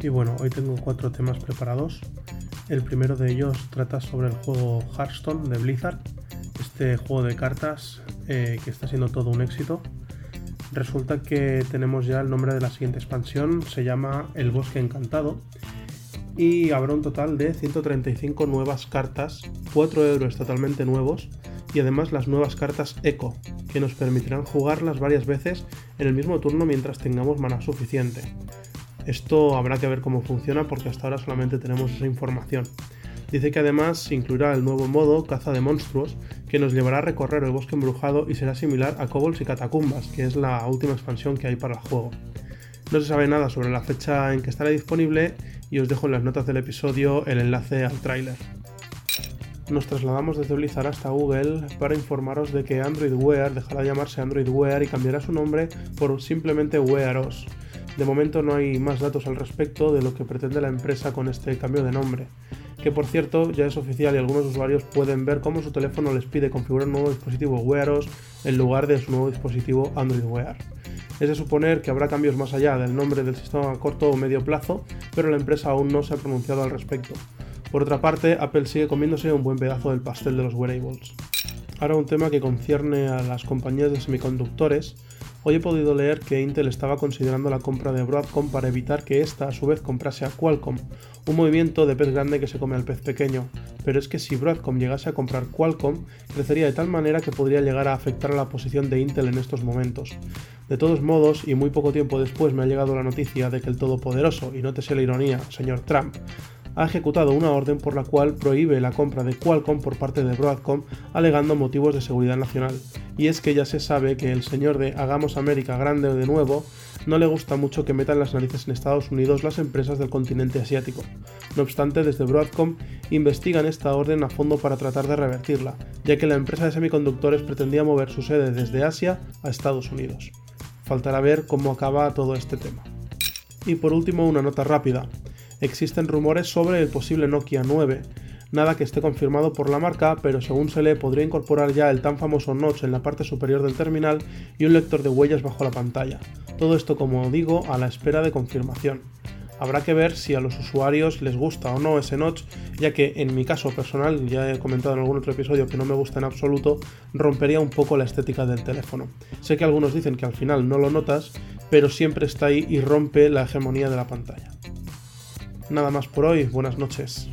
Y bueno, hoy tengo cuatro temas preparados. El primero de ellos trata sobre el juego Hearthstone de Blizzard, este juego de cartas eh, que está siendo todo un éxito. Resulta que tenemos ya el nombre de la siguiente expansión, se llama El Bosque Encantado, y habrá un total de 135 nuevas cartas, 4 euros totalmente nuevos, y además las nuevas cartas Eco, que nos permitirán jugarlas varias veces en el mismo turno mientras tengamos mana suficiente. Esto habrá que ver cómo funciona porque hasta ahora solamente tenemos esa información. Dice que además incluirá el nuevo modo caza de monstruos que nos llevará a recorrer el bosque embrujado y será similar a Kobolds y Catacumbas, que es la última expansión que hay para el juego. No se sabe nada sobre la fecha en que estará disponible y os dejo en las notas del episodio el enlace al tráiler. Nos trasladamos desde Blizzard hasta Google para informaros de que Android Wear dejará de llamarse Android Wear y cambiará su nombre por simplemente Wear OS. De momento no hay más datos al respecto de lo que pretende la empresa con este cambio de nombre, que por cierto ya es oficial y algunos usuarios pueden ver cómo su teléfono les pide configurar un nuevo dispositivo Wear OS en lugar de su nuevo dispositivo Android Wear. Es de suponer que habrá cambios más allá del nombre del sistema a corto o medio plazo, pero la empresa aún no se ha pronunciado al respecto. Por otra parte, Apple sigue comiéndose un buen pedazo del pastel de los wearables. Ahora un tema que concierne a las compañías de semiconductores, Hoy he podido leer que Intel estaba considerando la compra de Broadcom para evitar que ésta a su vez comprase a Qualcomm, un movimiento de pez grande que se come al pez pequeño, pero es que si Broadcom llegase a comprar Qualcomm, crecería de tal manera que podría llegar a afectar a la posición de Intel en estos momentos. De todos modos, y muy poco tiempo después me ha llegado la noticia de que el todopoderoso, y nótese la ironía, señor Trump, ha ejecutado una orden por la cual prohíbe la compra de Qualcomm por parte de Broadcom alegando motivos de seguridad nacional. Y es que ya se sabe que el señor de Hagamos América grande de nuevo no le gusta mucho que metan las narices en Estados Unidos las empresas del continente asiático. No obstante, desde Broadcom investigan esta orden a fondo para tratar de revertirla, ya que la empresa de semiconductores pretendía mover su sede desde Asia a Estados Unidos. Faltará ver cómo acaba todo este tema. Y por último, una nota rápida existen rumores sobre el posible Nokia 9. Nada que esté confirmado por la marca, pero según se lee podría incorporar ya el tan famoso notch en la parte superior del terminal y un lector de huellas bajo la pantalla. Todo esto, como digo, a la espera de confirmación. Habrá que ver si a los usuarios les gusta o no ese notch, ya que en mi caso personal, ya he comentado en algún otro episodio que no me gusta en absoluto, rompería un poco la estética del teléfono. Sé que algunos dicen que al final no lo notas, pero siempre está ahí y rompe la hegemonía de la pantalla. Nada más por hoy, buenas noches.